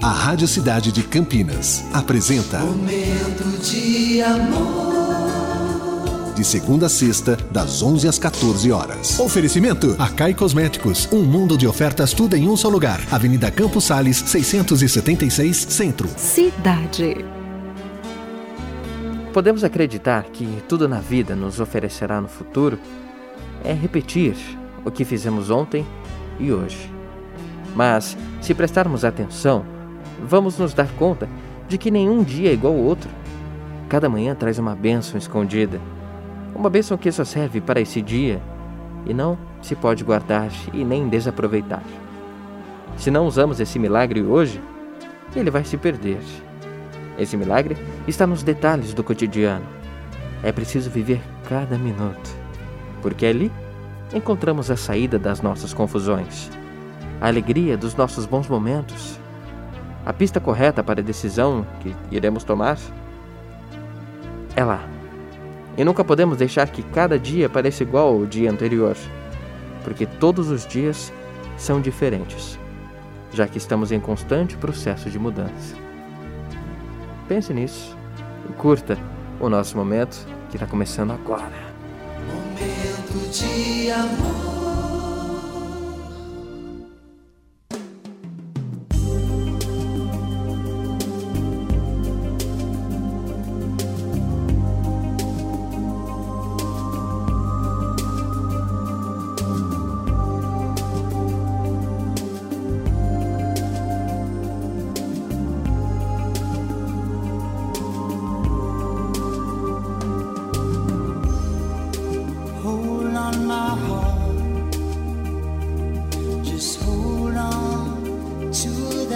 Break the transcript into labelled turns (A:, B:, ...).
A: A Rádio Cidade de Campinas apresenta
B: Momento de amor.
A: De segunda a sexta, das 11 às 14 horas. Oferecimento Acai Cosméticos, um mundo de ofertas tudo em um só lugar. Avenida Campos Sales, 676, Centro.
C: Cidade.
D: Podemos acreditar que tudo na vida nos oferecerá no futuro é repetir o que fizemos ontem e hoje. Mas, se prestarmos atenção, vamos nos dar conta de que nenhum dia é igual ao outro. Cada manhã traz uma bênção escondida uma bênção que só serve para esse dia e não se pode guardar e nem desaproveitar. Se não usamos esse milagre hoje, ele vai se perder. Esse milagre está nos detalhes do cotidiano. É preciso viver cada minuto, porque ali encontramos a saída das nossas confusões, a alegria dos nossos bons momentos, a pista correta para a decisão que iremos tomar. É lá e nunca podemos deixar que cada dia pareça igual ao dia anterior, porque todos os dias são diferentes, já que estamos em constante processo de mudança. Pense nisso e curta o nosso momento que está começando agora.
B: Momento de amor.